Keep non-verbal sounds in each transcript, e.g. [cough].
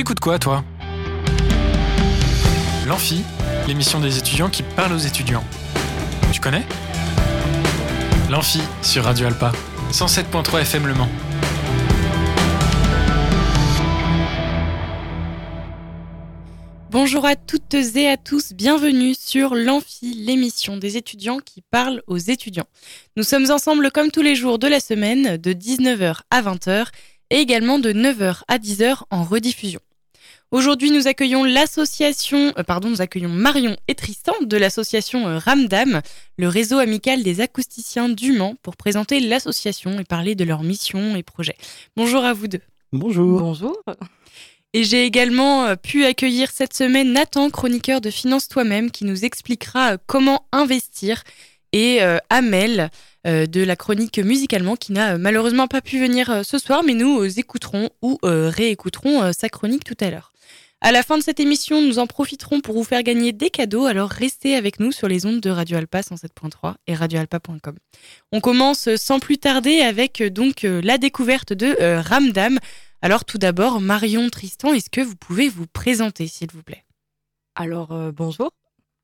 T'écoutes quoi, toi L'Amphi, l'émission des étudiants qui parlent aux étudiants. Tu connais L'Amphi sur Radio Alpa, 107.3 FM Le Mans. Bonjour à toutes et à tous, bienvenue sur l'Amphi, l'émission des étudiants qui parlent aux étudiants. Nous sommes ensemble comme tous les jours de la semaine, de 19h à 20h et également de 9h à 10h en rediffusion. Aujourd'hui, nous accueillons l'association, euh, pardon, nous accueillons Marion et Tristan de l'association euh, Ramdam, le réseau amical des acousticiens du Mans, pour présenter l'association et parler de leurs missions et projets. Bonjour à vous deux. Bonjour. Bonjour. Et j'ai également euh, pu accueillir cette semaine Nathan, chroniqueur de Finance Toi-même, qui nous expliquera comment investir, et Amel, de la chronique musicalement, qui n'a malheureusement pas pu venir ce soir, mais nous écouterons ou réécouterons sa chronique tout à l'heure. À la fin de cette émission, nous en profiterons pour vous faire gagner des cadeaux, alors restez avec nous sur les ondes de Radio Alpa 107.3 et radioalpa.com. On commence sans plus tarder avec euh, donc euh, la découverte de euh, Ramdam. Alors tout d'abord, Marion Tristan, est-ce que vous pouvez vous présenter s'il vous plaît? Alors bonjour,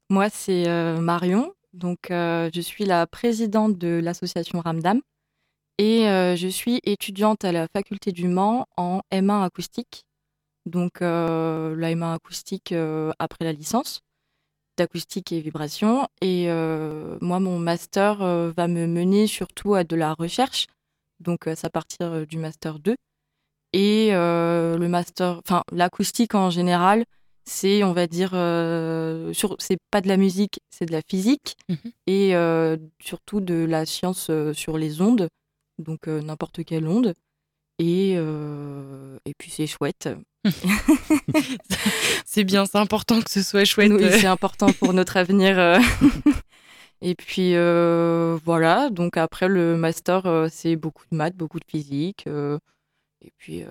moi c'est Marion, donc je suis la présidente de l'association Ramdam et je suis étudiante à la faculté du Mans en M1 acoustique donc euh, l'AMA acoustique euh, après la licence d'acoustique et vibration. Et euh, moi, mon master va me mener surtout à de la recherche, donc à partir du master 2. Et le master, enfin l'acoustique en général, c'est, on va dire, sur, c'est pas de la musique, c'est de la physique mmh et surtout de la science sur les ondes, donc n'importe quelle onde. Et, et puis c'est chouette. [laughs] c'est bien, c'est important que ce soit chouette. Oui, c'est important pour notre avenir. Euh. [laughs] Et puis euh, voilà, donc après le master, euh, c'est beaucoup de maths, beaucoup de physique. et puis,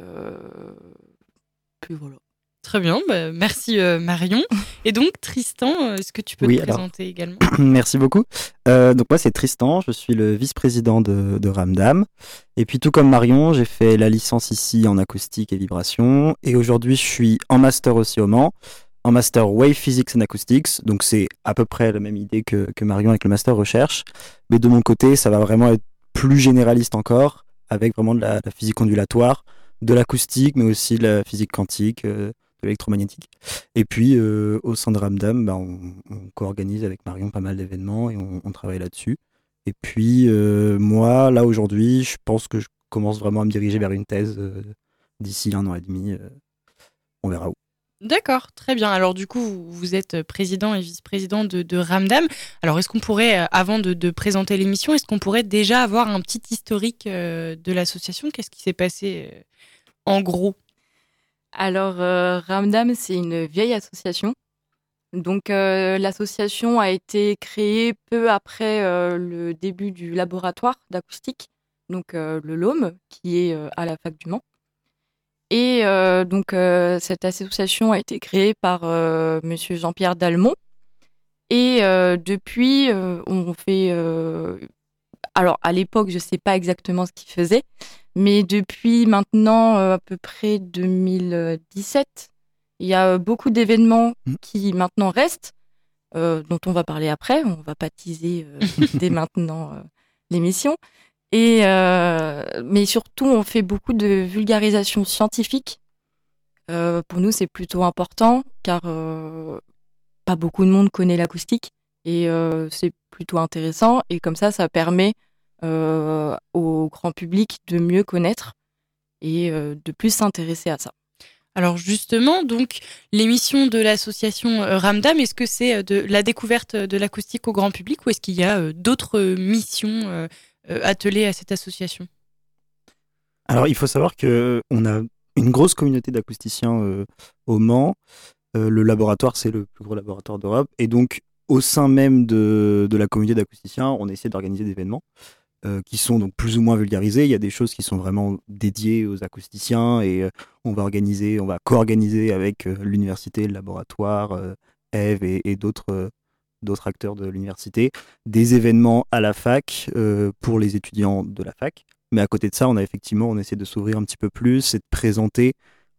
puis voilà. Très bien, bah, merci Marion. Et donc Tristan, est-ce que tu peux te présenter également? [clears throat] Merci beaucoup. donc moi c'est Tristan, je suis le vice-président de, de, Ramdam. Et puis tout comme Marion, j'ai fait la licence ici en acoustique et vibration. Et aujourd'hui je suis en master aussi au Mans, en master Wave Physics and Acoustics. Donc c'est à peu près la même idée que, que Marion avec le master recherche. Mais de mon côté, ça va vraiment être plus généraliste encore, avec vraiment de la, physique ondulatoire, de l'acoustique, mais aussi de la physique quantique électromagnétique. Et puis, euh, au sein de Ramdam, bah, on, co-organise avec Marion pas mal d'événements et on, travaille là-dessus. Et puis, euh, moi, là, aujourd'hui, je pense que je commence vraiment à me diriger vers une thèse euh, d'ici un an et demi. on verra où. D'accord, très bien. Alors du coup, vous êtes président et vice-président de, Ramdam. Alors est-ce qu'on pourrait, avant de, de présenter l'émission, est-ce qu'on pourrait déjà avoir un petit historique de l'association? Qu'est-ce qui s'est passé en gros? Alors, euh, Ramdam, c'est une vieille association. Donc, euh, l'association a été créée peu après euh, le début du laboratoire d'acoustique, donc le LOM, qui est à la fac du Mans. Et donc, cette association a été créée par Monsieur Jean-Pierre Dalmont. Et depuis, on fait. Alors, à l'époque, je ne sais pas exactement ce qu'il faisait, mais depuis maintenant euh, à peu près 2017, il y a beaucoup d'événements mmh. qui maintenant restent, euh, dont on va parler après. On va pas teaser euh, [laughs] dès maintenant l'émission. Et mais surtout, on fait beaucoup de vulgarisation scientifique. pour nous, c'est plutôt important car pas beaucoup de monde connaît l'acoustique et c'est plutôt intéressant. Et comme ça, ça permet euh, au grand public de mieux connaître et euh, de plus s'intéresser à ça. Alors justement, donc l'émission de l'association euh, Ramdam, est-ce que c'est de la découverte de l'acoustique au grand public ou est-ce qu'il y a d'autres missions attelées à cette association? Alors il faut savoir que on a une grosse communauté d'acousticiens au Mans. le laboratoire, c'est le plus gros laboratoire d'Europe et donc au sein même de, la communauté d'acousticiens, on essaie d'organiser des événements. Euh, qui sont donc plus ou moins vulgarisées. Il y a des choses qui sont vraiment dédiées aux acousticiens et euh, on va organiser, on va co-organiser avec euh, l'université, le laboratoire, Eve et, d'autres d'autres acteurs de l'université, des événements à la fac pour les étudiants de la fac. Mais à côté de ça, on a effectivement, on essaie de s'ouvrir un petit peu plus et de présenter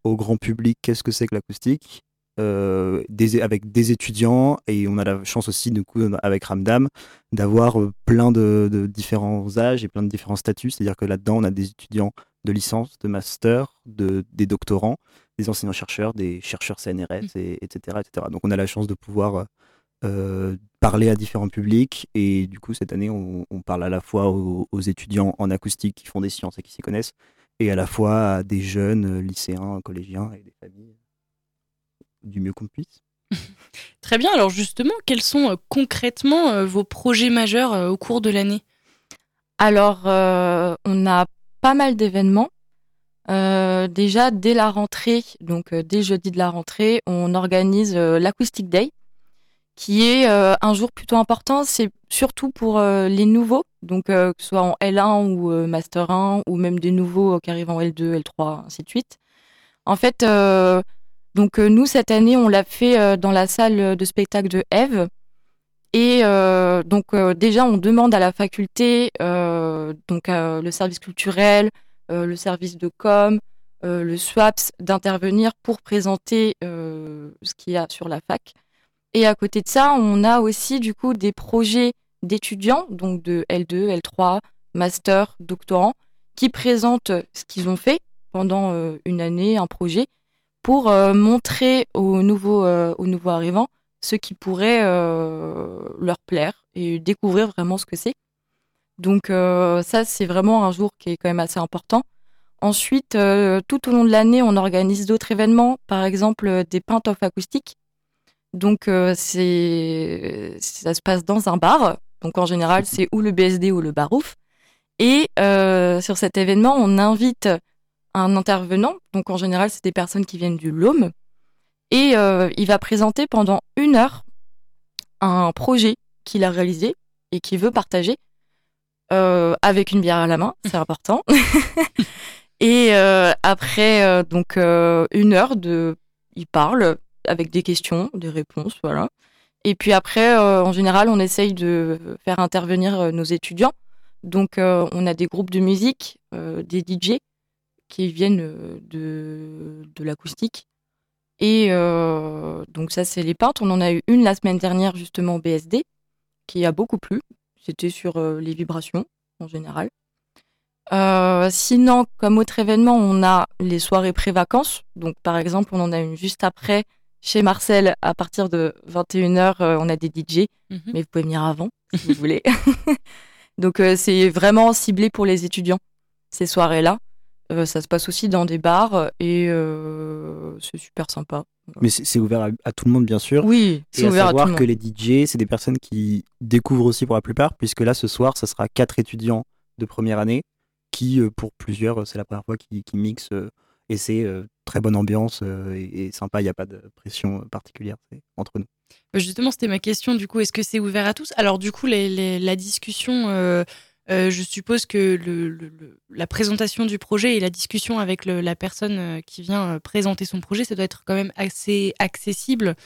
au grand public qu'est-ce que c'est que l'acoustique, euh, avec des étudiants et on a la chance aussi du coup avec Ramdam d'avoir euh, plein de, différents âges et plein de différents statuts. C'est-à-dire que là-dedans on a des étudiants de licence de master de, des doctorants des enseignants chercheurs des chercheurs CNRS et, etc etc donc on a la chance de pouvoir euh, parler à différents publics et du coup cette année on, parle à la fois aux, étudiants en acoustique qui font des sciences et qui s'y connaissent et à la fois à des jeunes lycéens collégiens et des familles du mieux qu'on puisse. [laughs] Très bien, alors justement, quels sont euh, concrètement euh, vos projets majeurs euh, au cours de l'année? Alors, on a pas mal d'événements. déjà, dès la rentrée, donc dès jeudi de la rentrée, on organise l'Acoustic Day, qui est un jour plutôt important. C'est surtout pour les nouveaux, donc que ce soit en L1 ou Master 1, ou même des nouveaux qui arrivent en L2, L3, ainsi de suite. En fait, donc euh, nous, cette année, on l'a fait euh, dans la salle de spectacle de Eve. Et euh, donc déjà, on demande à la faculté, donc le service culturel, le service de com, le SWAPS, d'intervenir pour présenter ce qu'il y a sur la fac. Et à côté de ça, on a aussi du coup des projets d'étudiants, donc de L2, L3, master, doctorants, qui présentent ce qu'ils ont fait pendant une année, un projet, pour euh, montrer aux nouveaux, euh, aux nouveaux arrivants ce qui pourrait euh, leur plaire et découvrir vraiment ce que c'est. Donc ça, c'est vraiment un jour qui est quand même assez important. Ensuite, tout au long de l'année, on organise d'autres événements, par exemple des peintes off acoustiques. Donc ça se passe dans un bar. Donc en général, c'est ou le BSD ou le Barouf. Et sur cet événement, on invite un intervenant, donc en général c'est des personnes qui viennent du LOM, et euh, il va présenter pendant une heure un projet qu'il a réalisé et qu'il veut partager euh, avec une bière à la main, [laughs] c'est important. [laughs] et euh, après donc une heure de, il parle avec des questions, des réponses, voilà. Et puis après, en général, on essaye de faire intervenir nos étudiants. Donc, on a des groupes de musique, des DJ qui viennent euh, de, de l'acoustique. Et euh, donc ça, c'est les peintes. On en a eu une la semaine dernière, justement, au BSD, qui a beaucoup plu. C'était sur euh, les vibrations, en général. sinon, comme autre événement, on a les soirées pré-vacances. Donc, par exemple, on en a une juste après chez Marcel à partir de 21h. on a des DJ, mhm. mais vous pouvez venir avant si [laughs] vous voulez. [laughs] Donc, c'est vraiment ciblé pour les étudiants, ces soirées-là. Euh, ça se passe aussi dans des bars et euh, c'est super sympa. Mais c'est ouvert à, tout le monde, bien sûr. Oui, c'est ouvert à, tout le monde. que les DJ, c'est des personnes qui découvrent aussi pour la plupart, puisque là, ce soir, ça sera quatre étudiants de première année qui, euh, pour plusieurs, c'est la première fois qu'ils mixent et c'est très bonne ambiance et, sympa. Il n'y a pas de pression particulière entre nous. Justement, c'était ma question. Du coup, est-ce que c'est ouvert à tous? Alors, du coup, les, la discussion euh, je suppose que le, la présentation du projet et la discussion avec la personne euh, qui vient euh, présenter son projet, ça doit être quand même assez accessible,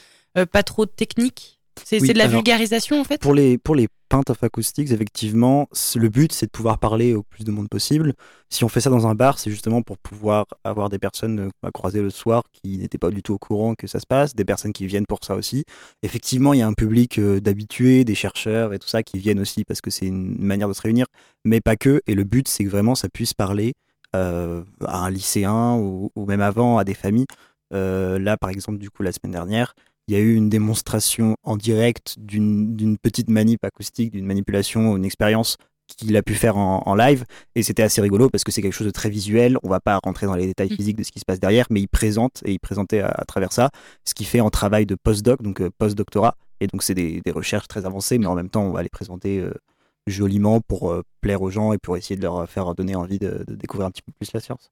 pas trop technique. C'est de la vulgarisation en fait? Pour les, pour les peintes acoustics, effectivement, le but c'est de pouvoir parler au plus de monde possible. Si on fait ça dans un bar, c'est justement pour pouvoir avoir des personnes euh, à croiser le soir qui n'étaient pas du tout au courant que ça se passe, des personnes qui viennent pour ça aussi. Effectivement, il y a un public euh, d'habitués, des chercheurs et tout ça qui viennent aussi parce que c'est une manière de se réunir, mais pas que. Et le but c'est que vraiment ça puisse parler euh, à un lycéen ou, même avant à des familles. là, par exemple, du coup, la semaine dernière, il y a eu une démonstration en direct d'une petite manip acoustique, d'une manipulation, une expérience qu'il a pu faire en, live et c'était assez rigolo parce que c'est quelque chose de très visuel on va pas rentrer dans les détails mmh. physiques de ce qui se passe derrière mais il présente et il présentait à, travers ça ce qu'il fait en travail de postdoc donc euh, post-doctorat et donc c'est des, recherches très avancées mais en même temps on va les présenter euh, joliment pour euh, plaire aux gens et pour essayer de leur faire donner envie de, découvrir un petit peu plus la science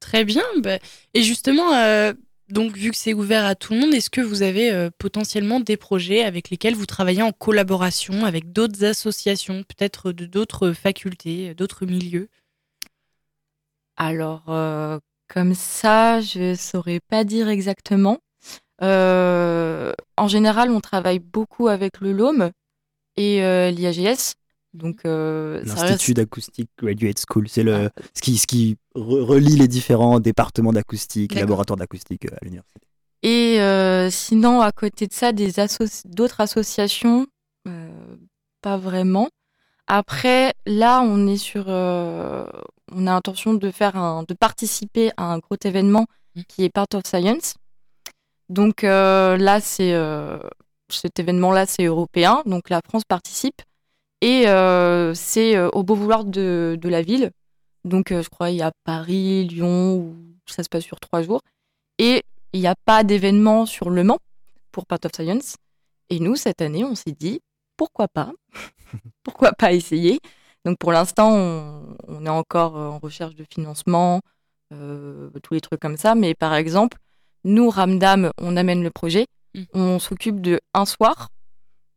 Très bien. Bah, et justement, donc, vu que c'est ouvert à tout le monde, est-ce que vous avez euh, potentiellement des projets avec lesquels vous travaillez en collaboration avec d'autres associations, peut-être de d'autres facultés, d'autres milieux? Alors, euh, comme ça, je ne saurais pas dire exactement. Euh, en général, on travaille beaucoup avec le LOM et l'IAGS. Donc, euh, L'Institut reste- d'acoustique Graduate School, c'est le Ah. ce qui, ce qui re- relie les différents départements d'acoustique, laboratoires d'acoustique euh, à l'université. Et euh, sinon, à côté de ça, des d'autres associations, euh, pas vraiment. Après, là, on est sur, euh, on a intention de faire un, de participer à un gros événement Mm. qui est Part of Science. Donc euh, là, c'est euh, cet événement-là, c'est européen, donc la France participe et euh, c'est euh, au beau vouloir de, de la ville. Donc euh, je crois il y a Paris, Lyon, où ça se passe sur trois jours. Et il n'y a pas d'événement sur Le Mans pour Part of Science. Et nous, cette année, on s'est dit, pourquoi pas? [laughs] Pourquoi pas essayer? Donc pour l'instant, on, on est encore en recherche de financement, euh, tous les trucs comme ça. Mais par exemple, nous, Ramdam, on amène le projet, Mm. on s'occupe de un soir.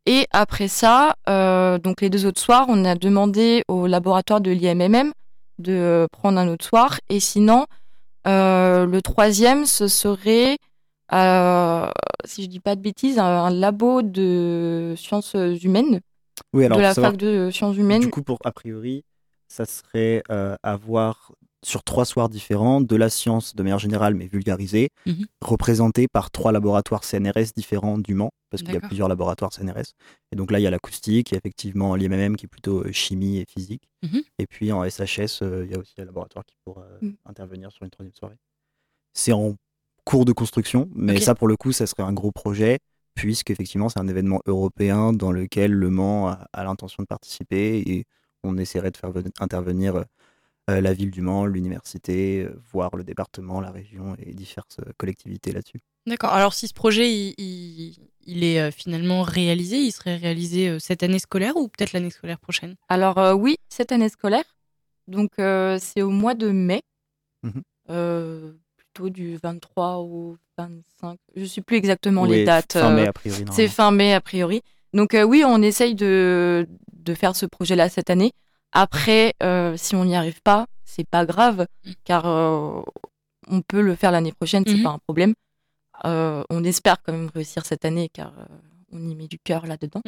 Et après ça, euh, donc les deux autres soirs, on a demandé au laboratoire de l'IMMM de euh, prendre un autre soir. Et sinon, euh, le troisième, ce serait, euh, si je dis pas de bêtises, un, un labo de sciences humaines, Oui, alors de la fac de sciences humaines. Du coup, pour a priori, ça serait avoir sur trois soirs différents de la science de manière générale, mais vulgarisée, Mhm. représentée par trois laboratoires CNRS différents du Mans, parce qu'il y a plusieurs laboratoires CNRS. Et donc là, il y a l'acoustique, il y a effectivement l'IMMM qui est plutôt euh, chimie et physique. Mhm. Et puis en SHS, euh, il y a aussi un laboratoire qui pourra euh, Mhm. intervenir sur une troisième soirée. C'est en cours de construction, mais ça, pour le coup, ça serait un gros projet, puisque effectivement, c'est un événement européen dans lequel Le Mans a, a l'intention de participer et on essaierait de faire ven- intervenir euh, la ville du Mans, l'université, euh, voire le département, la région et diverses euh, collectivités là-dessus. D'accord. Alors si ce projet il, il- il est euh, finalement réalisé, il serait réalisé euh, cette année scolaire ou peut-être l'année scolaire prochaine? Alors euh, oui, cette année scolaire. Donc euh, c'est au mois de mai, Mhm. Euh, plutôt du 23 au 25. Je ne sais plus exactement Oui, les dates. Fin mai, a priori. c'est fin mai a priori. Donc euh, oui, on essaye de, de faire ce projet-là cette année. Après, euh, si on n'y arrive pas, c'est pas grave, Mm. car euh, on peut le faire l'année prochaine, c'est Mhm. pas un problème. Euh, on espère quand même réussir cette année, car euh, on y met du cœur là-dedans.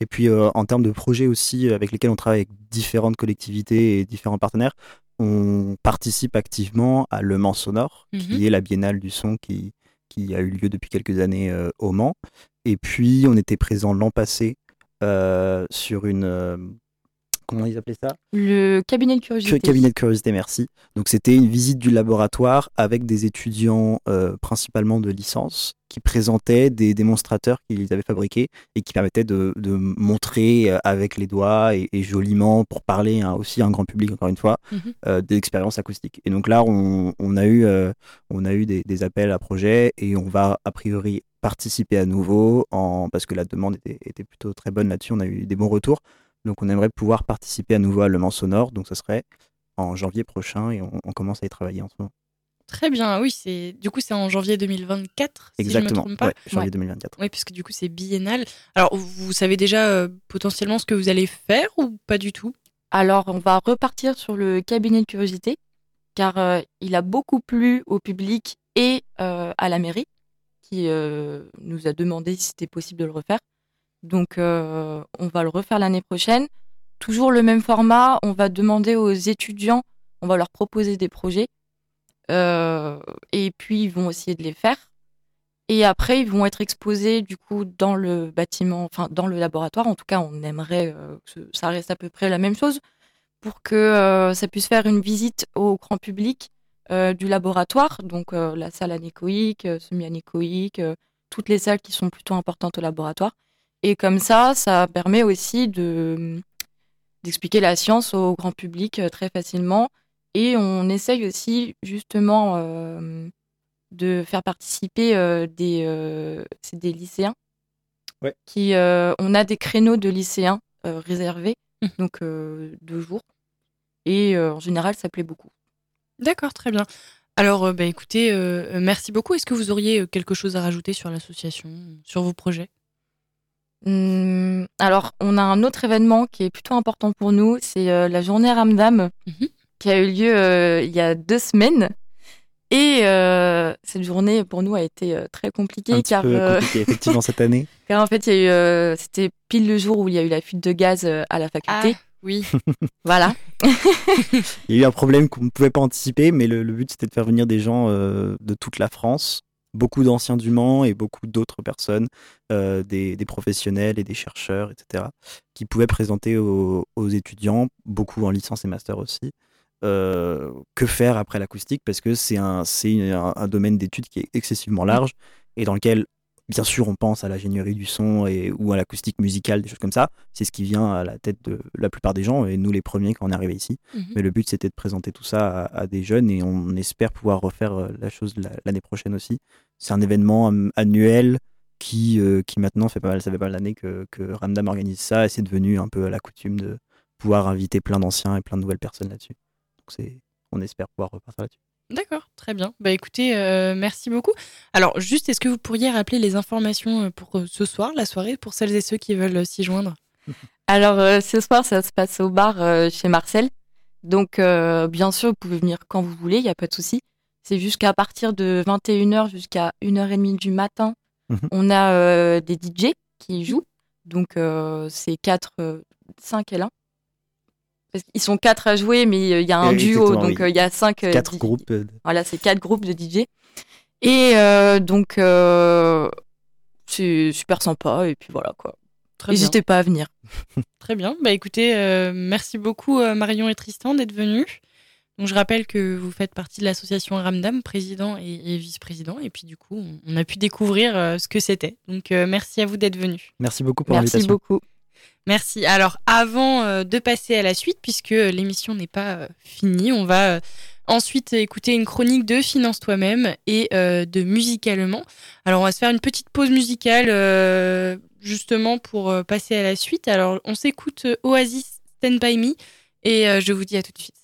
Et puis euh, en termes de projets aussi avec lesquels on travaille avec différentes collectivités et différents partenaires, on participe activement à Le Mans Sonore, qui est la biennale du son qui, qui a eu lieu depuis quelques années euh, au Mans. Et puis on était présent l'an passé euh, sur une... comment ils appelaient ça? Le cabinet de curiosité. Cabinet de curiosité, merci. Donc c'était une visite du laboratoire avec des étudiants euh, principalement de licence qui présentaient des démonstrateurs qu'ils avaient fabriqués et qui permettaient de, de montrer euh, avec les doigts et, et joliment pour parler hein, aussi à un grand public encore une fois Mhm. euh, des expériences acoustiques. Et donc là on, on a eu, euh, on a eu des, des appels à projets et on va a priori participer à nouveau en, parce que la demande était, était plutôt très bonne là-dessus. On a eu des bons retours. Donc on aimerait pouvoir participer à nouveau à Le Mans Sonore. Donc ça serait en janvier prochain et on, on commence à y travailler en ce moment. Très bien. Oui, c'est du coup c'est en janvier 2024 si Exactement. je me trompe pas. Ouais, janvier Ouais. 2024. Oui, puisque du coup c'est biennal. Alors vous savez déjà euh, potentiellement ce que vous allez faire ou pas du tout? Alors, on va repartir sur le cabinet de curiosité, car euh, il a beaucoup plu au public et euh, à la mairie, qui euh, nous a demandé si c'était possible de le refaire. Donc, euh, on va le refaire l'année prochaine. Toujours le même format, on va demander aux étudiants, on va leur proposer des projets, euh, et puis ils vont essayer de les faire. Et après, ils vont être exposés du coup dans le bâtiment, enfin dans le laboratoire. En tout cas, on aimerait euh, que ça reste à peu près la même chose pour que ça puisse faire une visite au grand public du laboratoire, donc la salle anéchoïque, semi-anéchoïque, toutes les salles qui sont plutôt importantes au laboratoire. Et comme ça, ça permet aussi de d'expliquer la science au grand public euh, très facilement. Et on essaye aussi justement euh, de faire participer euh, des, euh, c'est des lycéens. Ouais. Qui, on a des créneaux de lycéens réservés, Mhm. donc deux jours. Et en général, ça plaît beaucoup. D'accord, très bien. Alors bah, écoutez, merci beaucoup. Est-ce que vous auriez quelque chose à rajouter sur l'association, sur vos projets? Hum, alors, on a un autre événement qui est plutôt important pour nous, c'est euh, la journée Ramdam, Mhm. qui a eu lieu euh, il y a deux semaines. Et cette journée pour nous a été très compliquée Un petit car peu compliqué, effectivement cette année. [laughs] car en fait il y a eu c'était pile le jour où il y a eu la fuite de gaz à la faculté. Ah, oui. [laughs] Voilà. Il y a eu un problème qu'on ne pouvait pas anticiper, mais le, le but c'était de faire venir des gens euh, de toute la France, beaucoup d'anciens du Mans et beaucoup d'autres personnes, euh, des, des professionnels et des chercheurs, etc., qui pouvaient présenter aux, aux étudiants, beaucoup en licence et master aussi, euh, que faire après l'acoustique, parce que c'est un, un domaine d'études qui est excessivement large et dans lequel, bien sûr, on pense à l'ingénierie du son et, ou à l'acoustique musicale, des choses comme ça. C'est ce qui vient à la tête de la plupart des gens, et nous les premiers quand on est arrivé ici. Mhm. Mais le but, c'était de présenter tout ça à, à des jeunes et on espère pouvoir refaire euh, la chose la- l'année prochaine aussi. C'est un événement annuel qui, euh, qui maintenant fait pas mal, ça fait pas mal d'années que, que Ramdam organise ça et c'est devenu un peu la coutume de pouvoir inviter plein d'anciens et plein de nouvelles personnes là-dessus. Donc c'est, on espère pouvoir repartir là-dessus. D'accord, très bien. Bah écoutez, euh, merci beaucoup. Alors juste, est-ce que vous pourriez rappeler les informations euh, pour euh, ce soir, la soirée, pour celles et ceux qui veulent s'y joindre? [laughs] Alors euh, ce soir ça se passe au bar euh, chez Marcel. Donc euh, bien sûr vous pouvez venir quand vous voulez, il y a pas de souci. C'est jusqu'à partir de 21h jusqu'à 1h30 du matin. Mhm. On a euh, des DJ qui jouent. Donc euh, c'est 4 5 et 1. Parce qu'ils sont quatre à jouer, mais euh, il y a un duo, exactement, donc oui. euh, il y a cinq euh, Quatre DJ. groupes. Voilà, c'est quatre groupes de DJ. Et euh, donc, euh, c'est super sympa. Et puis voilà, quoi. Très bien. N'hésitez pas à venir. [laughs] Très bien. Bah écoutez, euh, merci beaucoup euh, Marion et Tristan d'être venus. Donc je rappelle que vous faites partie de l'association Ramdam, président et, et vice-président. Et puis du coup, on, on a pu découvrir euh, ce que c'était. Donc euh, merci à vous d'être venus. Merci beaucoup pour Merci l'invitation. beaucoup. Merci. Alors, avant euh, de passer à la suite, puisque l'émission n'est pas euh, finie, on va euh, ensuite écouter une chronique de Finance toi-même et euh, de Musicalement. Alors, on va se faire une petite pause musicale euh, justement pour euh, passer à la suite. Alors, on s'écoute euh, Oasis Stand By Me et euh, je vous dis à tout de suite.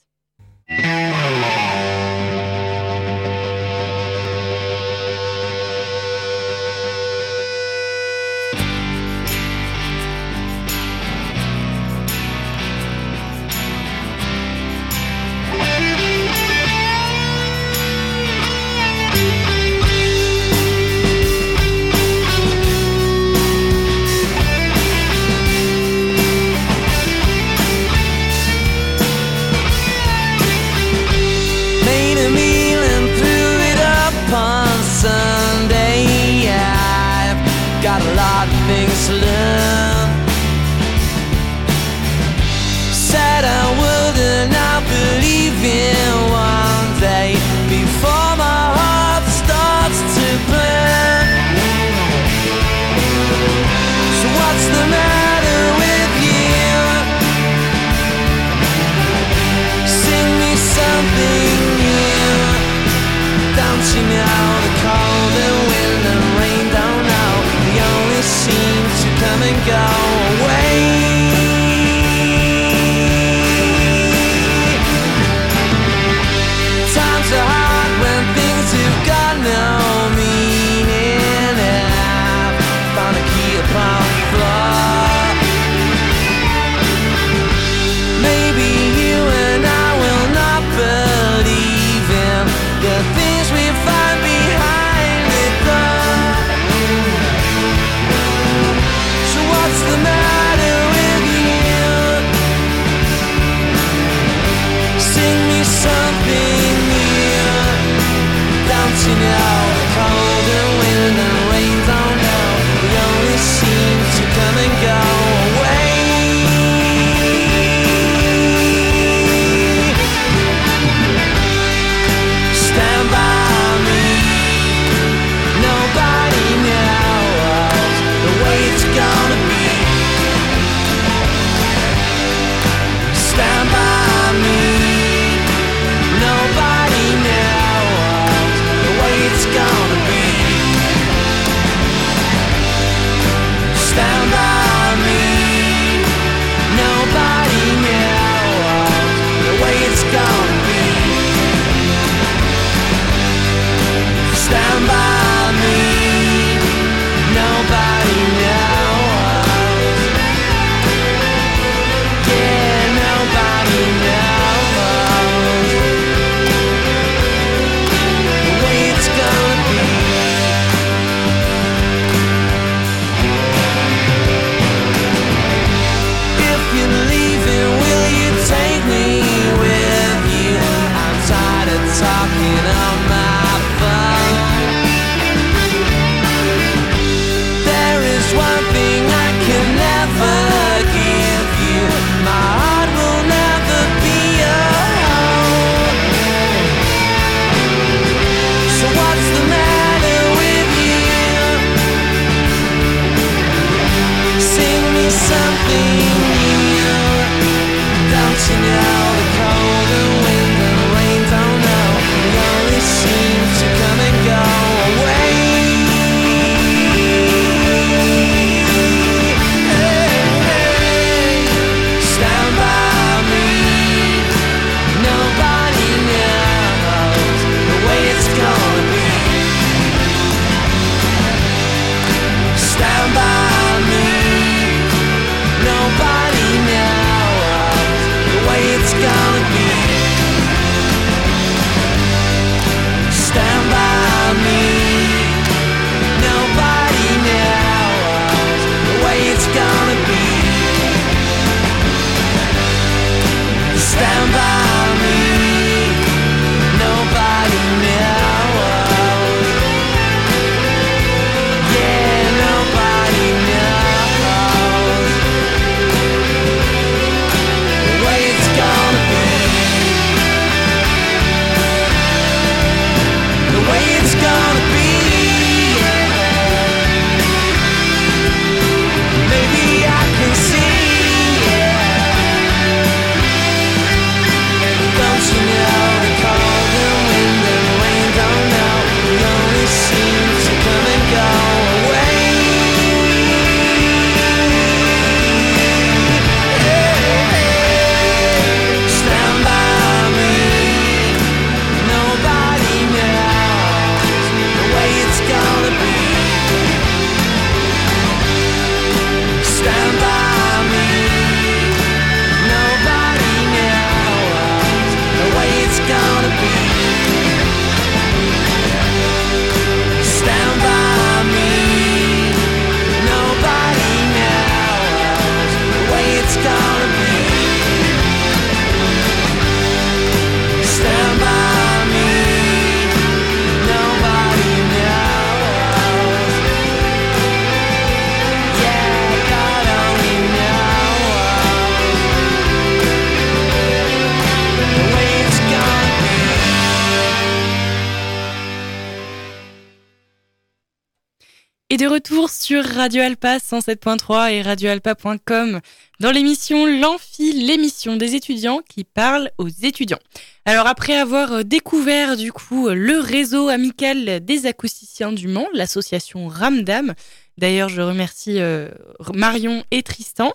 Radio Alpa 107.3 et radioalpa.com dans l'émission L'Amphi, l'émission des étudiants qui parle aux étudiants. Alors après avoir euh, découvert du coup le réseau amical des acousticiens du Mans, l'association Ramdam, d'ailleurs je remercie euh, Marion et Tristan,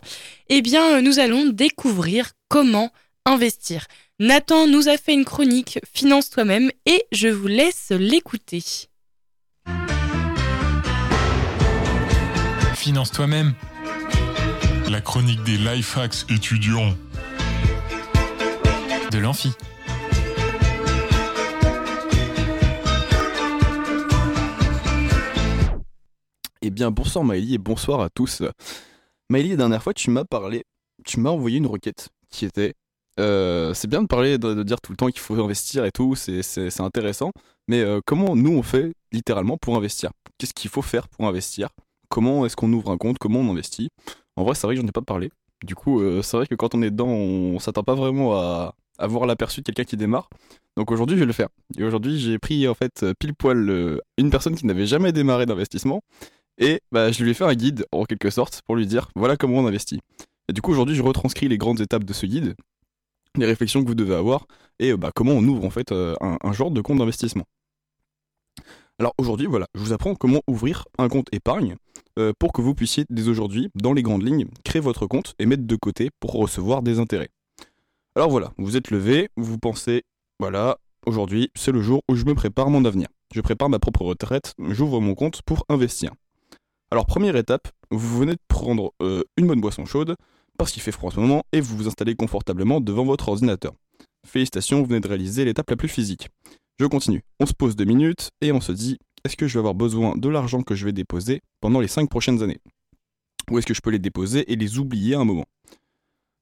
eh bien nous allons découvrir comment investir. Nathan nous a fait une chronique Finance toi-même et je vous laisse l'écouter. Finance toi-même. La chronique des life hacks étudiants. De l'amphi. Eh bien, bonsoir Maëlie et bonsoir à tous. Maëlie, la dernière fois, tu m'as parlé, tu m'as envoyé une requête qui était euh, c'est bien de parler, de, dire tout le temps qu'il faut investir et tout, c'est intéressant. Mais euh, comment nous on fait littéralement pour investir? Qu'est-ce qu'il faut faire pour investir? Comment est-ce qu'on ouvre un compte Comment on investit En vrai, c'est vrai que j'en ai pas parlé. Du coup, euh, c'est vrai que quand on est dedans, on, s'attend pas vraiment à, avoir l'aperçu de quelqu'un qui démarre. Donc aujourd'hui, je vais le faire. Et aujourd'hui, j'ai pris en fait pile poil une personne qui n'avait jamais démarré d'investissement et bah, je lui ai fait un guide en quelque sorte pour lui dire voilà comment on investit. Et du coup, aujourd'hui, je retranscris les grandes étapes de ce guide les réflexions que vous devez avoir et euh, bah, comment on ouvre en fait euh, un, genre de compte d'investissement. Alors aujourd'hui, voilà, je vous apprends comment ouvrir un compte épargne euh, pour que vous puissiez dès aujourd'hui, dans les grandes lignes, créer votre compte et mettre de côté pour recevoir des intérêts. Alors voilà, vous êtes levé, vous pensez, voilà, aujourd'hui c'est le jour où je me prépare mon avenir. Je prépare ma propre retraite, j'ouvre mon compte pour investir. Alors première étape, vous venez de prendre une bonne boisson chaude, parce qu'il fait froid en ce moment, et vous vous installez confortablement devant votre ordinateur. Félicitations, vous venez de réaliser l'étape la plus physique. Je continue. On se pose deux minutes et on se dit est-ce que je vais avoir besoin de l'argent que je vais déposer pendant les cinq prochaines années? Ou est-ce que je peux les déposer et les oublier à un moment?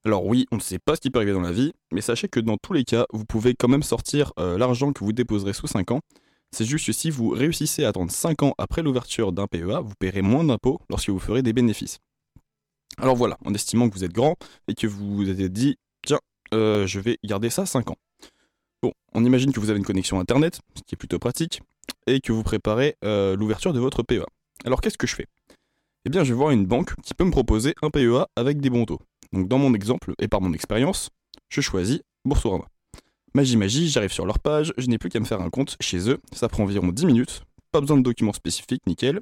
Alors oui, on ne sait pas ce qui peut arriver dans la vie, mais sachez que dans tous les cas, vous pouvez quand même sortir euh, l'argent que vous déposerez sous 5 ans. C'est juste que si vous réussissez à attendre 5 ans après l'ouverture d'un PEA, vous paierez moins d'impôts lorsque vous ferez des bénéfices. Alors voilà, en estimant que vous êtes grand et que vous vous êtes dit, tiens, euh, je vais garder ça 5 ans. On imagine que vous avez une connexion Internet, ce qui est plutôt pratique, et que vous préparez euh, l'ouverture de votre PEA. Alors qu'est-ce que je fais? Eh bien, je vais voir une banque qui peut me proposer un PEA avec des bons taux. Donc dans mon exemple et par mon expérience, je choisis Boursorama. Magie magie, j'arrive sur leur page, je n'ai plus qu'à me faire un compte chez eux, ça prend environ 10 minutes, pas besoin de documents spécifiques, nickel.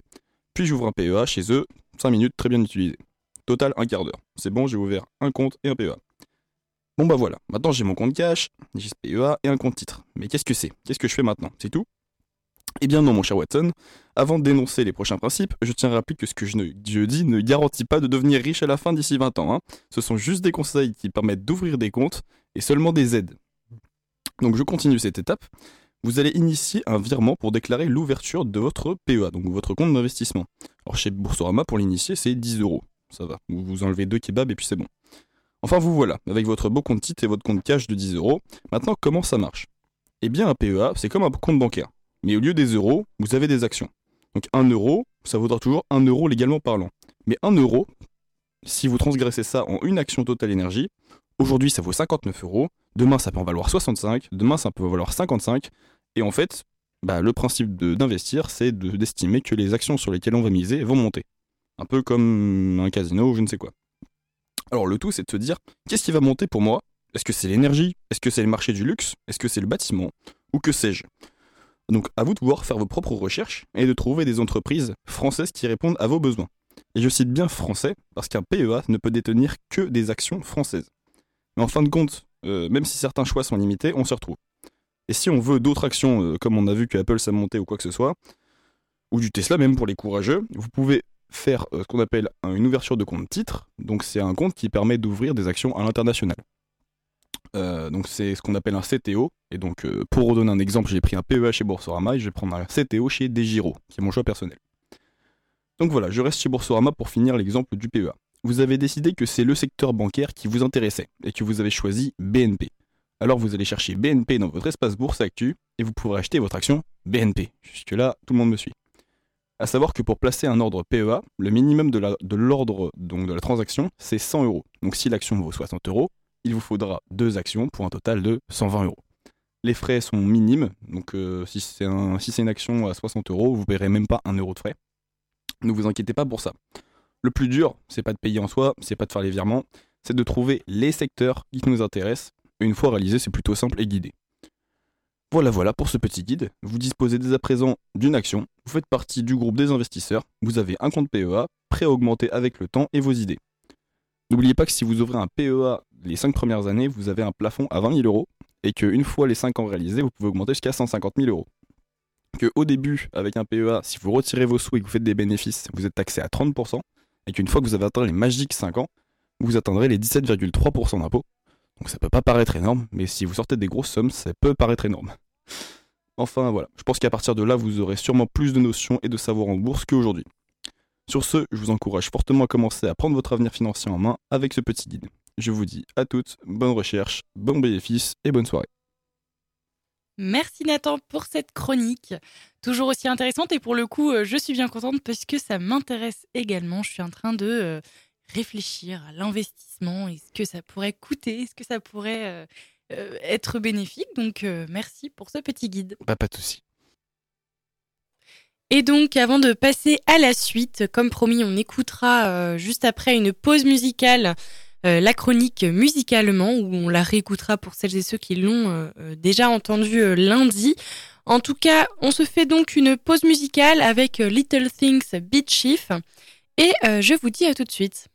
Puis j'ouvre un PEA chez eux, 5 minutes très bien utilisées. Total, un quart d'heure. C'est bon, j'ai ouvert un compte et un PEA. Bon bah voilà, maintenant j'ai mon compte cash, j'ai ce PEA et un compte titre. Mais qu'est-ce que c'est? Qu'est-ce que je fais maintenant? C'est tout? Eh bien non mon cher Watson, avant dénoncer les prochains principes, je tiens à rappeler que ce que je, dis ne garantit pas de devenir riche à la fin d'ici 20 ans. Hein. Ce sont juste des conseils qui permettent d'ouvrir des comptes et seulement des aides. Donc je continue cette étape. Vous allez initier un virement pour déclarer l'ouverture de votre PEA, donc votre compte d'investissement. Alors chez Boursorama, pour l'initier, c'est 10 euros ça va. Vous enlevez deux kebabs et puis c'est bon. Enfin, vous voilà, avec votre beau compte titre et votre compte cash de 10 euros. Maintenant, comment ça marche? Eh bien, un PEA, c'est comme un compte bancaire. Mais au lieu des euros, vous avez des actions. Donc 1 euro, ça vaudra toujours 1 euro légalement parlant. Mais 1 euro, si vous transgressez ça en une action Total Énergie, aujourd'hui ça vaut 59 euros, demain ça peut en valoir 65, demain ça peut en valoir 55, et en fait, bah, le principe d'investir, c'est d'estimer que les actions sur lesquelles on va miser vont monter un peu comme un casino ou je ne sais quoi. Alors le tout, c'est de se dire, qu'est-ce qui va monter pour moi? Est-ce que c'est l'énergie? Est-ce que c'est le marché du luxe? Est-ce que c'est le bâtiment? Ou que sais-je? Donc à vous de pouvoir faire vos propres recherches et de trouver des entreprises françaises qui répondent à vos besoins. Et je cite bien français parce qu'un PEA ne peut détenir que des actions françaises. Mais en fin de compte, euh, même si certains choix sont limités, on se retrouve. Et si on veut d'autres actions, euh, comme on a vu que Apple s'est monté ou quoi que ce soit, ou du Tesla même pour les courageux, vous pouvez faire euh, ce qu'on appelle une ouverture de compte titre. Donc c'est un compte qui permet d'ouvrir des actions à l'international. Euh, donc c'est ce qu'on appelle un CTO. Et donc euh, pour redonner un exemple, j'ai pris un PEA chez Boursorama et je vais prendre un CTO chez Degiro, qui est mon choix personnel. Donc voilà, je reste chez Boursorama pour finir l'exemple du PEA. Vous avez décidé que c'est le secteur bancaire qui vous intéressait et que vous avez choisi BNP. Alors vous allez chercher BNP dans votre espace bourse actu et vous pourrez acheter votre action BNP. Jusque là, tout le monde me suit. À savoir que pour placer un ordre PEA, le minimum de l'ordre de la transaction, c'est 100 euros. Donc si l'action vaut 60 euros, il vous faudra deux actions pour un total de 120 euros. Les frais sont minimes, donc euh, si c'est une action à 60 euros, vous ne paierez même pas un euro de frais. Ne vous inquiétez pas pour ça. Le plus dur, c'est pas de payer en soi, c'est pas de faire les virements, c'est de trouver les secteurs qui nous intéressent. Et une fois réalisé, c'est plutôt simple et guidé. Voilà, voilà pour ce petit guide. Vous disposez dès à présent d'une action, vous faites partie du groupe des investisseurs, vous avez un compte PEA, prêt à augmenter avec le temps et vos idées. N'oubliez pas que si vous ouvrez un PEA les 5 premières années, vous avez un plafond à 20 000 euros et qu'une fois les 5 ans réalisés, vous pouvez augmenter jusqu'à 150 000 euros. Que au début, avec un PEA, si vous retirez vos sous et que vous faites des bénéfices, vous êtes taxé à 30%, et qu'une fois que vous avez atteint les magiques 5 ans, vous atteindrez les 17,3% d'impôt. Donc ça peut pas paraître énorme, mais si vous sortez des grosses sommes, ça peut paraître énorme. Enfin voilà, je pense qu'à partir de là, vous aurez sûrement plus de notions et de savoir en bourse qu'aujourd'hui. Sur ce, je vous encourage fortement à commencer à prendre votre avenir financier en main avec ce petit guide. Je vous dis à toutes, bonne recherche, bon bénéfice et bonne soirée. Merci Nathan pour cette chronique, toujours aussi intéressante et pour le coup, euh, je suis bien contente parce que ça m'intéresse également. Je suis en train de euh, réfléchir à l'investissement et ce que ça pourrait coûter, ce que ça pourrait euh, être bénéfique. Donc euh, merci pour ce petit guide. Bah pas de soucis. Et donc, avant de passer à la suite, comme promis, on écoutera euh, juste après une pause musicale euh, la chronique musicalement, où on la réécoutera pour celles et ceux qui l'ont euh, euh, déjà entendue euh, lundi. En tout cas, on se fait donc une pause musicale avec euh, Little Things Beat Chief. Et euh, je vous dis à tout de suite.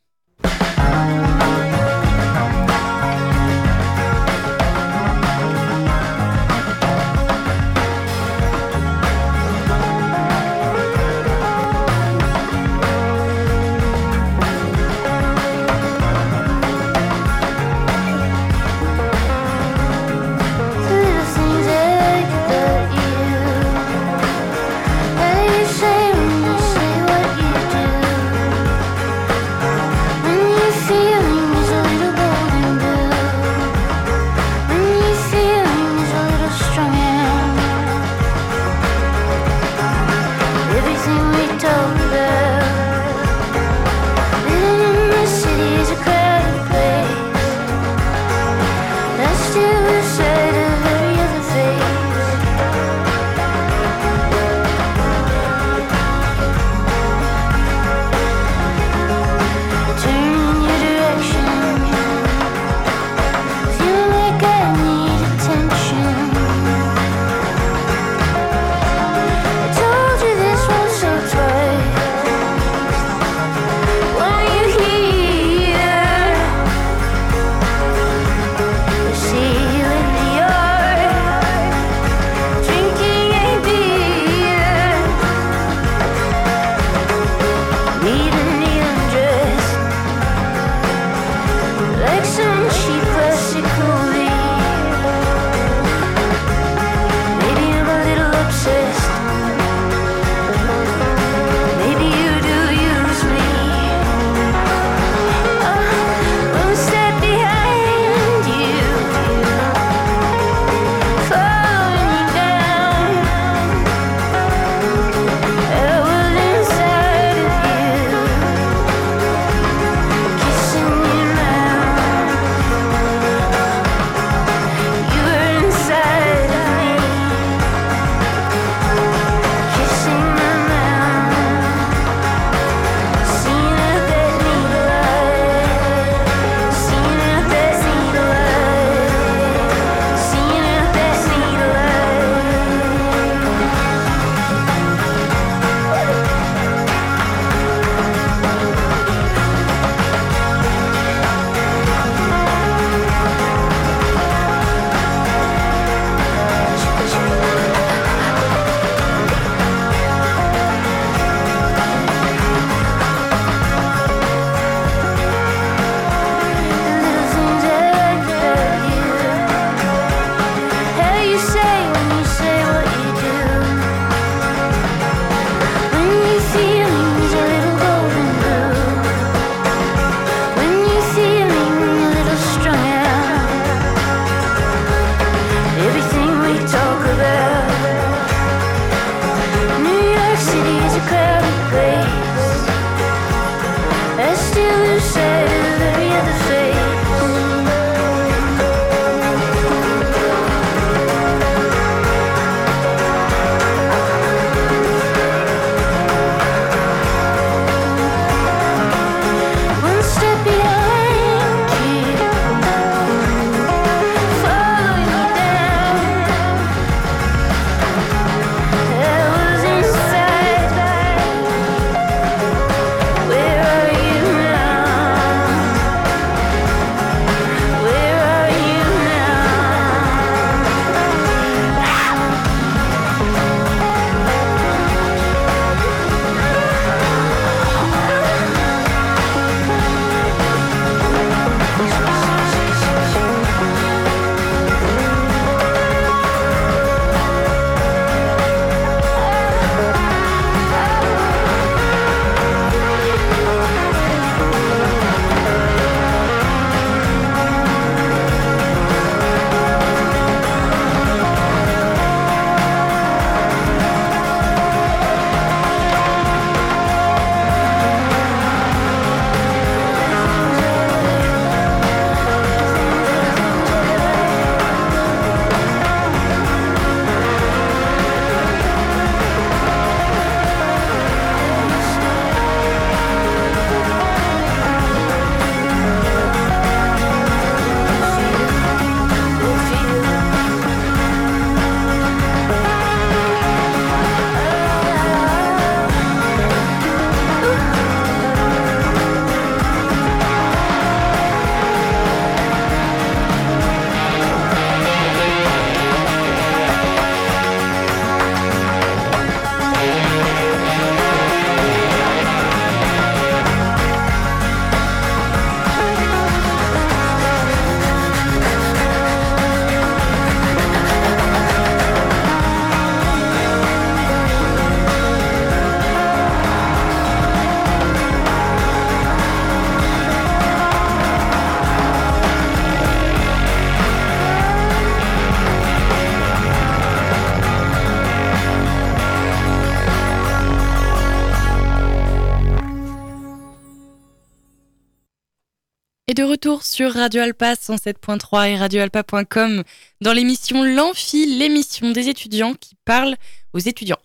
Sur Radio Alpa 107.3 et radioalpa.com dans l'émission L'Amphi, l'émission des étudiants qui parlent aux étudiants.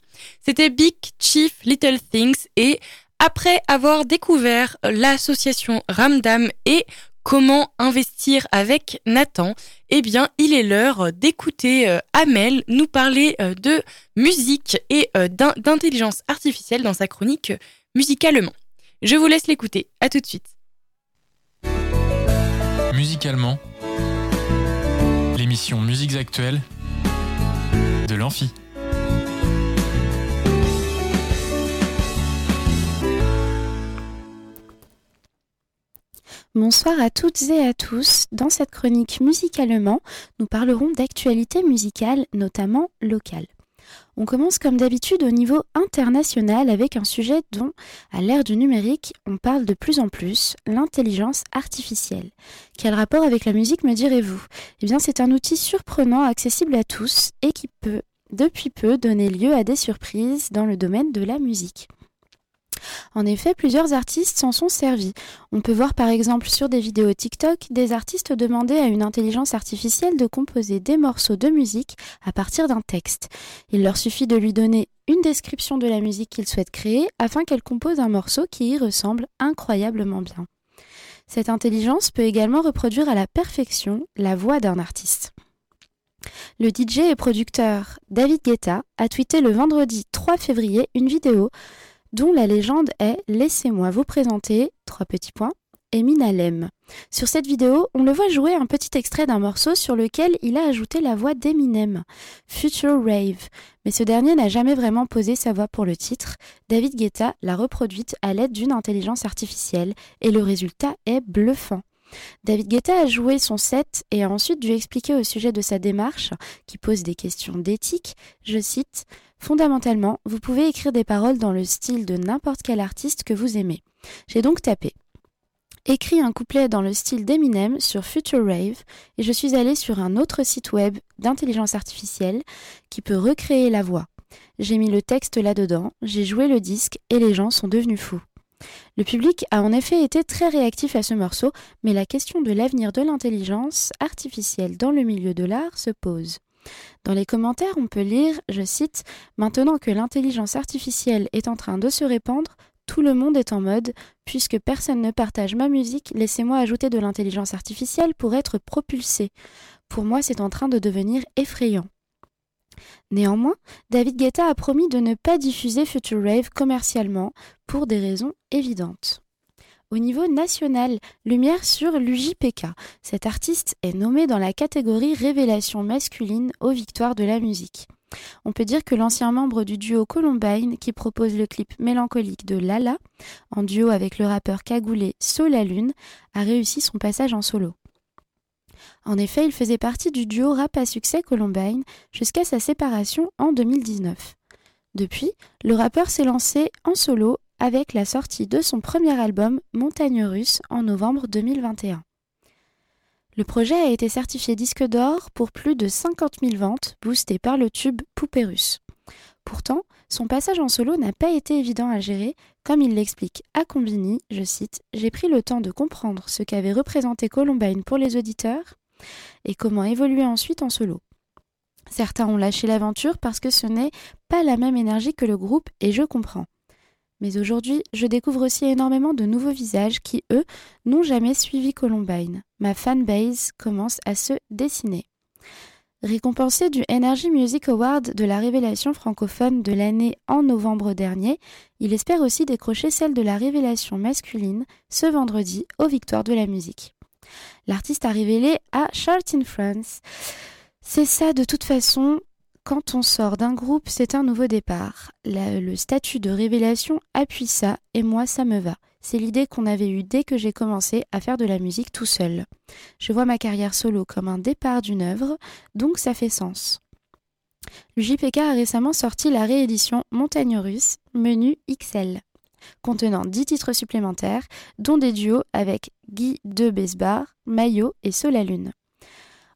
C'était Big Chief Little Things et après avoir découvert l'association Ramdam et comment investir avec Nathan, eh bien, il est l'heure d'écouter euh, Amel nous parler euh, de musique et euh, d'in- d'intelligence artificielle dans sa chronique Musicalement. Je vous laisse l'écouter. À tout de suite. Musicalement, l'émission Musiques Actuelles de l'Amphi. Bonsoir à toutes et à tous. Dans cette chronique musicalement, nous parlerons d'actualité musicale, notamment locale. On commence comme d'habitude au niveau international avec un sujet dont, à l'ère du numérique, on parle de plus en plus, l'intelligence artificielle. Quel rapport avec la musique me direz-vous? Eh bien c'est un outil surprenant, accessible à tous et qui peut, depuis peu, donner lieu à des surprises dans le domaine de la musique. En effet, plusieurs artistes s'en sont servis. On peut voir par exemple sur des vidéos TikTok des artistes demander à une intelligence artificielle de composer des morceaux de musique à partir d'un texte. Il leur suffit de lui donner une description de la musique qu'ils souhaitent créer afin qu'elle compose un morceau qui y ressemble incroyablement bien. Cette intelligence peut également reproduire à la perfection la voix d'un artiste. Le DJ et producteur David Guetta a tweeté le vendredi 3 février une vidéo dont la légende est Laissez-moi vous présenter, trois petits points, Eminem. Sur cette vidéo, on le voit jouer un petit extrait d'un morceau sur lequel il a ajouté la voix d'Eminem, Future Rave. Mais ce dernier n'a jamais vraiment posé sa voix pour le titre. David Guetta l'a reproduite à l'aide d'une intelligence artificielle et le résultat est bluffant. David Guetta a joué son set et a ensuite dû expliquer au sujet de sa démarche, qui pose des questions d'éthique, je cite, Fondamentalement, vous pouvez écrire des paroles dans le style de n'importe quel artiste que vous aimez. J'ai donc tapé. Écrit un couplet dans le style d'Eminem sur Future Rave et je suis allée sur un autre site web d'intelligence artificielle qui peut recréer la voix. J'ai mis le texte là-dedans, j'ai joué le disque et les gens sont devenus fous. Le public a en effet été très réactif à ce morceau, mais la question de l'avenir de l'intelligence artificielle dans le milieu de l'art se pose. Dans les commentaires, on peut lire, je cite, Maintenant que l'intelligence artificielle est en train de se répandre, tout le monde est en mode, puisque personne ne partage ma musique, laissez-moi ajouter de l'intelligence artificielle pour être propulsé. Pour moi, c'est en train de devenir effrayant. Néanmoins, David Guetta a promis de ne pas diffuser Future Rave commercialement pour des raisons évidentes. Au niveau national, lumière sur l'UJPK. Cet artiste est nommé dans la catégorie Révélation masculine aux victoires de la musique. On peut dire que l'ancien membre du duo Columbine, qui propose le clip mélancolique de Lala, en duo avec le rappeur cagoulé So la Lune, a réussi son passage en solo. En effet, il faisait partie du duo rap à succès Columbine jusqu'à sa séparation en 2019. Depuis, le rappeur s'est lancé en solo avec la sortie de son premier album Montagne Russe en novembre 2021. Le projet a été certifié disque d'or pour plus de 50 000 ventes, boosté par le tube Poupée russe. Pourtant, son passage en solo n'a pas été évident à gérer, comme il l'explique à Combini, je cite, J'ai pris le temps de comprendre ce qu'avait représenté Columbine pour les auditeurs et comment évoluer ensuite en solo. Certains ont lâché l'aventure parce que ce n'est pas la même énergie que le groupe et je comprends. Mais aujourd'hui, je découvre aussi énormément de nouveaux visages qui, eux, n'ont jamais suivi Columbine. Ma fanbase commence à se dessiner. Récompensé du Energy Music Award de la révélation francophone de l'année en novembre dernier, il espère aussi décrocher celle de la révélation masculine ce vendredi aux Victoires de la musique. L'artiste a révélé à Chart in France. C'est ça de toute façon, quand on sort d'un groupe, c'est un nouveau départ. Le statut de révélation appuie ça, et moi, ça me va. C'est l'idée qu'on avait eue dès que j'ai commencé à faire de la musique tout seul. Je vois ma carrière solo comme un départ d'une œuvre, donc ça fait sens. Le JPK a récemment sorti la réédition Montagne Russe, menu XL, contenant 10 titres supplémentaires, dont des duos avec Guy de Besbar, Maillot et Solalune.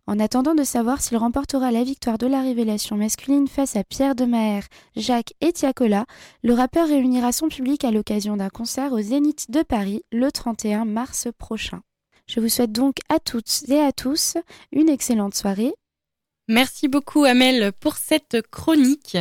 En attendant de savoir s'il remportera la victoire de la révélation masculine face à Pierre de Maher, Jacques et Tiakola, le rappeur réunira son public à l'occasion d'un concert au Zénith de Paris le 31 mars prochain. Je vous souhaite donc à toutes et à tous une excellente soirée. Merci beaucoup Amel pour cette chronique.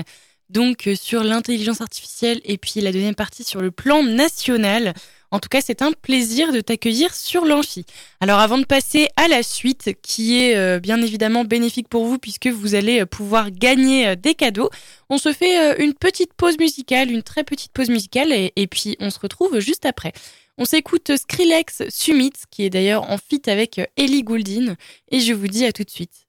Euh, sur l'intelligence artificielle et puis la deuxième partie sur le plan national. En tout cas, c'est un plaisir de t'accueillir sur l'Amphi. Alors avant de passer à la suite, qui est euh, bien évidemment bénéfique pour vous puisque vous allez euh, pouvoir gagner euh, des cadeaux, on se fait une petite pause musicale, une très petite pause musicale, et, puis on se retrouve juste après. On s'écoute Skrillex Summit, qui est d'ailleurs en feat avec Ellie Goulding, et je vous dis à tout de suite.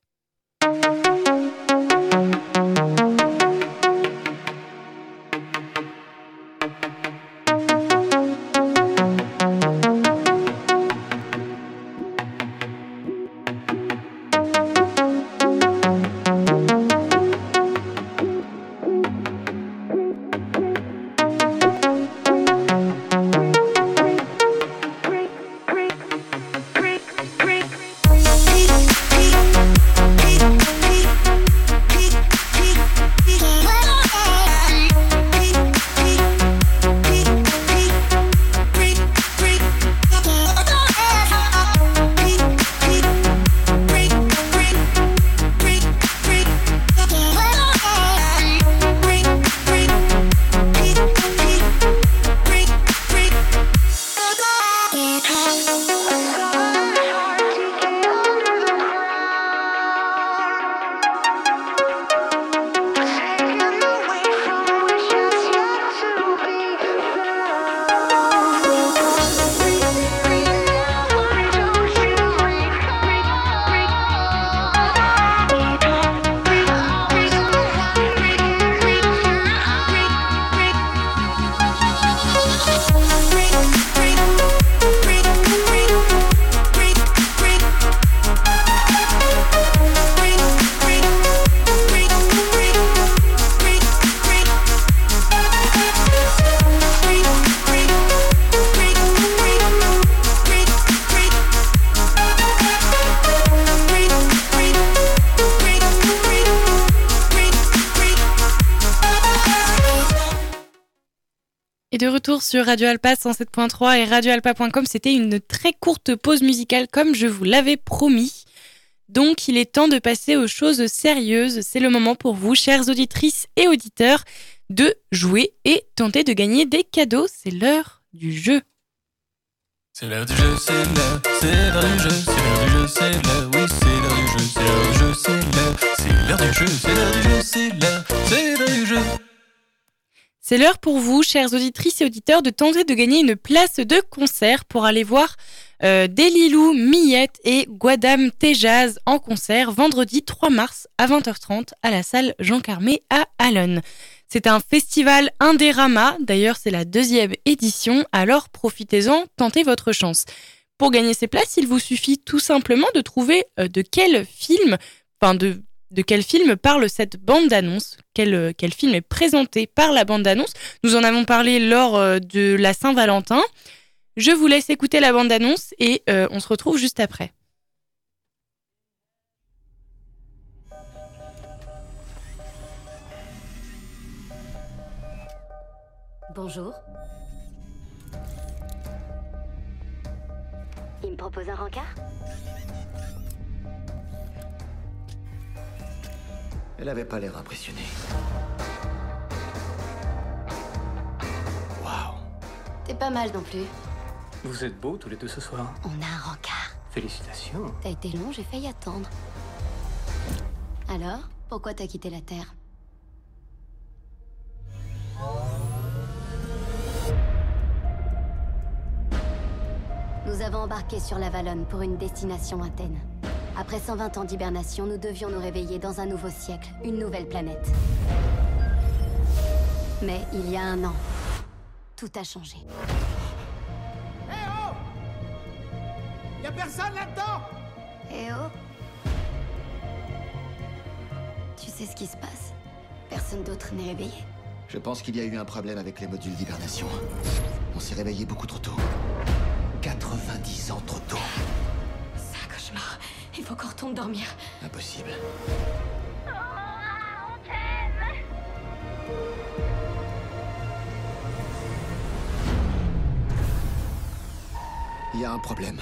Sur Radio Alpa 107.3 et radioalpa.com, c'était une très courte pause musicale comme je vous l'avais promis. Donc il est temps de passer aux choses sérieuses. C'est le moment pour vous, chères auditrices et auditeurs, de jouer et tenter de gagner des cadeaux. C'est l'heure du jeu. C'est l'heure du jeu, c'est l'heure, du jeu, c'est l'heure du jeu, c'est l'heure, du jeu, c'est l'heure du jeu, c'est l'heure du jeu. C'est l'heure pour vous, chères auditrices et auditeurs, de tenter de gagner une place de concert pour aller voir euh, Delilou, Millette et Guadam Tejaz en concert vendredi 3 mars à 20h30 à la salle Jean Carmé à Allen. C'est un festival Indérama, d'ailleurs c'est la deuxième édition, alors profitez-en, tentez votre chance. Pour gagner ces places, il vous suffit tout simplement de trouver euh, de quel film, enfin de, de quel film parle cette bande-annonce, quel, euh, quel film est présenté par la bande-annonce? Nous en avons parlé lors euh, de la Saint-Valentin. Je vous laisse écouter la bande-annonce et euh, on se retrouve juste après. Bonjour. Il me propose un rencard? Elle avait pas l'air impressionnée. Waouh. T'es pas mal non plus. Vous êtes beaux tous les deux ce soir. On a un rencard. Félicitations. T'as été long, j'ai failli attendre. Alors, pourquoi t'as quitté la Terre? Nous avons embarqué sur la Valonne pour une destination Athènes. Après 120 ans d'hibernation, nous devions nous réveiller dans un nouveau siècle, une nouvelle planète. Mais il y a un an, tout a changé. Eh oh Y'a personne là-dedans Eh oh Tu sais ce qui se passe? Personne d'autre n'est réveillé. Je pense qu'il y a eu un problème avec les modules d'hibernation. On s'est réveillé beaucoup trop tôt. 90 ans trop tôt. Il faut qu'on retourne dormir. Impossible. Il y a un problème.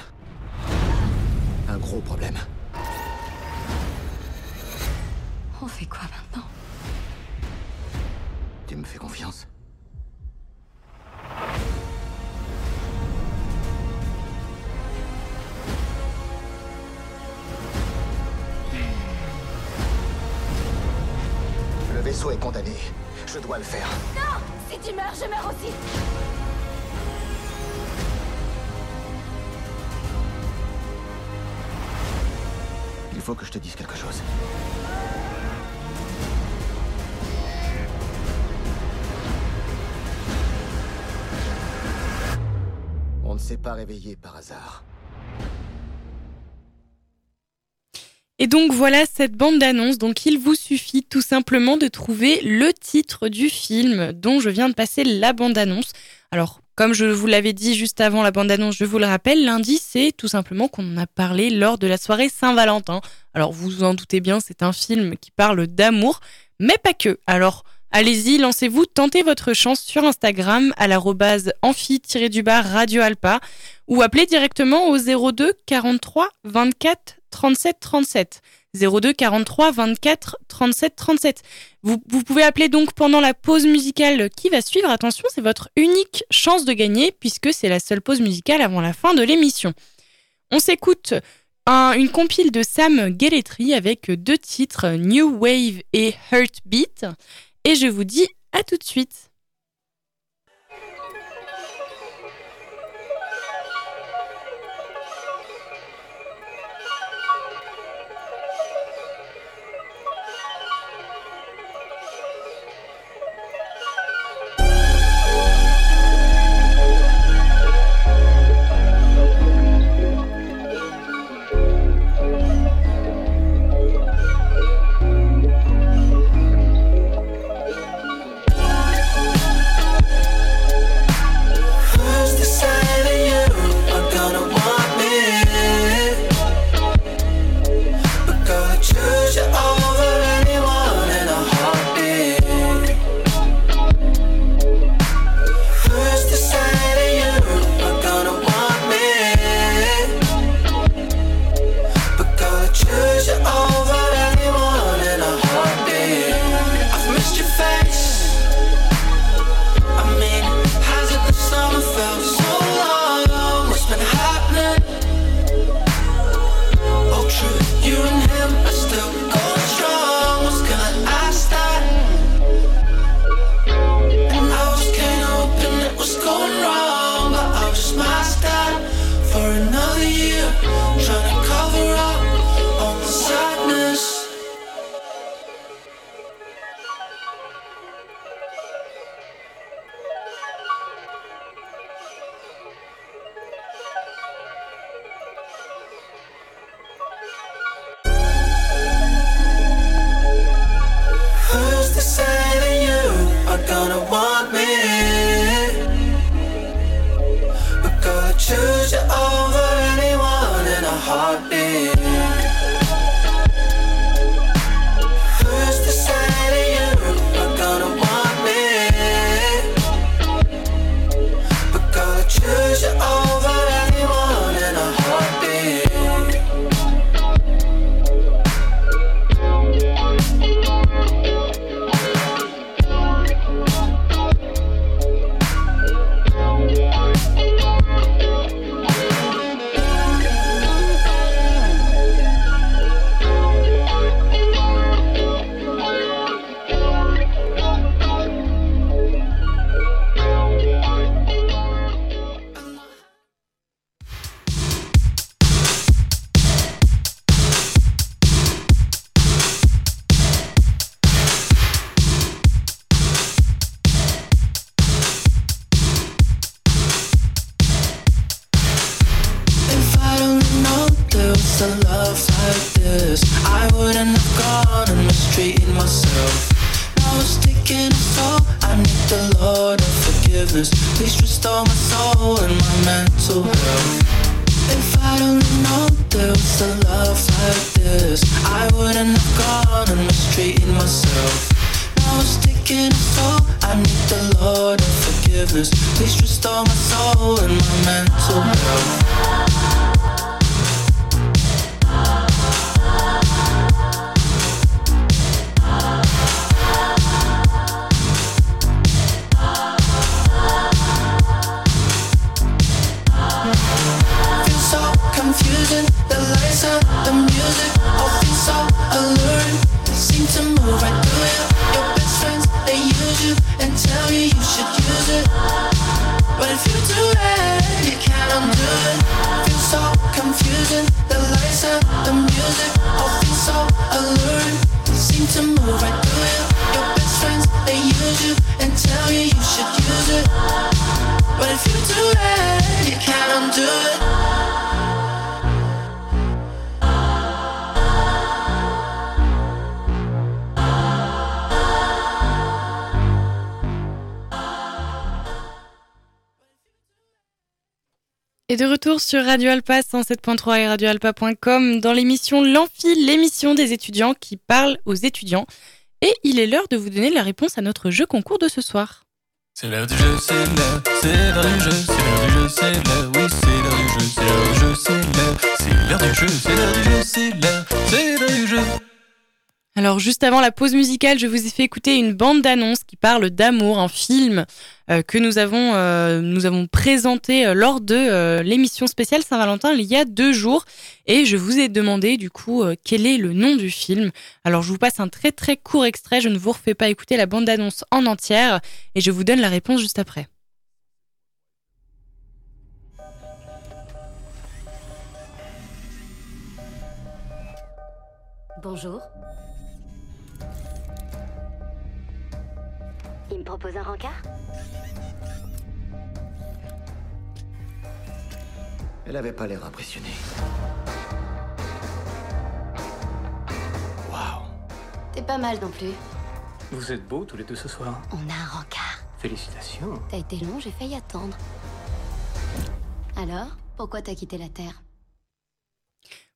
Un gros problème. On fait quoi maintenant? Tu me fais confiance? Le faire. Non Si tu meurs, je meurs aussi Il faut que je te dise quelque chose. On ne s'est pas réveillé par hasard. Et donc voilà cette bande d'annonce. Donc il vous suffit tout simplement de trouver le titre du film dont je viens de passer la bande annonce. Alors comme je vous l'avais dit juste avant la bande annonce, je vous le rappelle, lundi c'est tout simplement qu'on en a parlé lors de la soirée Saint-Valentin. Alors vous vous en doutez bien, c'est un film qui parle d'amour, mais pas que. Alors allez-y, lancez-vous, tentez votre chance sur Instagram à l'arrobase amphi-du-bar Radio Alpa ou appelez directement au 02 43 24 37 37. 02 43 24 37 37. Vous, vous pouvez appeler donc pendant la pause musicale qui va suivre. Attention, c'est votre unique chance de gagner puisque c'est la seule pause musicale avant la fin de l'émission. On s'écoute un- une compile de Sam Gelletry avec deux titres, New Wave et Heartbeat. Et je vous dis à tout de suite. And tell you you should use it. But if you do you can't undo it. Et de retour sur Radio Alpa 107.3 et radioalpa.com dans l'émission L'Amphi, l'émission des étudiants qui parle aux étudiants. Et il est l'heure de vous donner la réponse à notre jeu concours de ce soir. Alors juste avant la pause musicale, je vous ai fait écouter une bande d'annonces qui parle d'amour, un film euh, que nous avons euh, présenté euh, lors de l'émission spéciale Saint-Valentin il y a deux jours et je vous ai demandé du coup quel est le nom du film. Alors je vous passe un très très court extrait, je ne vous refais pas écouter la bande d'annonce en entière et je vous donne la réponse juste après. Bonjour. Propose un rencard Elle avait pas l'air impressionnée. T'es pas mal non plus. Vous êtes beaux tous les deux ce soir. On a un rencard. Félicitations. T'as été long, j'ai failli attendre. Alors, pourquoi t'as quitté la Terre?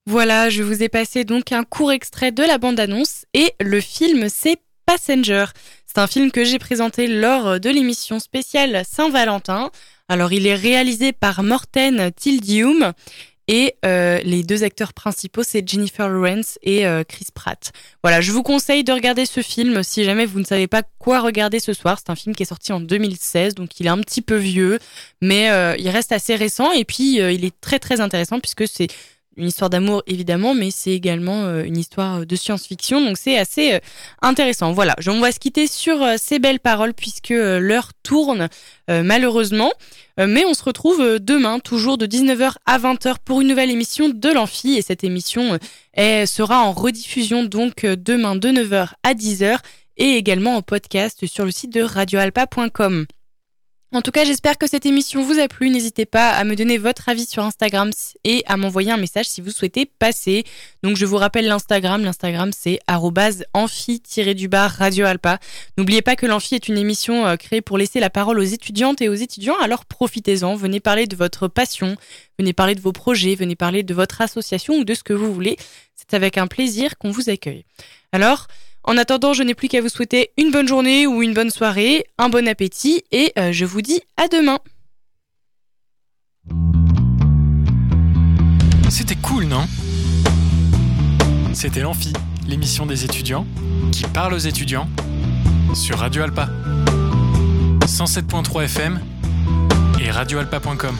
Voilà, je vous ai passé donc un court extrait de la bande-annonce et le film c'est Passenger. C'est un film que j'ai présenté lors de l'émission spéciale Saint-Valentin. Alors il est réalisé par Morten Tildium et euh, les deux acteurs principaux c'est Jennifer Lawrence et euh, Chris Pratt. Voilà, je vous conseille de regarder ce film si jamais vous ne savez pas quoi regarder ce soir. C'est un film qui est sorti en 2016, donc il est un petit peu vieux, mais euh, il reste assez récent et puis il est très très intéressant puisque c'est une histoire d'amour évidemment, mais c'est également euh, une histoire de science-fiction, donc c'est assez euh, intéressant. Voilà, Je- on va se quitter sur euh, ces belles paroles puisque euh, l'heure tourne euh, malheureusement, Euh, mais on se retrouve euh, demain, toujours de 19h à 20h pour une nouvelle émission de l'Amphi et cette émission euh, sera en rediffusion donc euh, demain de 9h à 10h et également en podcast sur le site de radioalpa.com. En tout cas, j'espère que cette émission vous a plu. N'hésitez pas à me donner votre avis sur Instagram et à m'envoyer un message si vous souhaitez passer. Donc, je vous rappelle l'Instagram. L'Instagram, c'est amphi-du-bar Radio Alpa. N'oubliez pas que l'Amphi est une émission euh, créée pour laisser la parole aux étudiantes et aux étudiants. Alors, profitez-en. Venez parler de votre passion. Venez parler de vos projets. Venez parler de votre association ou de ce que vous voulez. C'est avec un plaisir qu'on vous accueille. Alors, en attendant, je n'ai plus qu'à vous souhaiter une bonne journée ou une bonne soirée, un bon appétit et euh, je vous dis à demain. C'était cool, non? C'était l'Amphi, l'émission des étudiants qui parle aux étudiants sur Radio Alpa. 107.3 FM et radioalpa.com.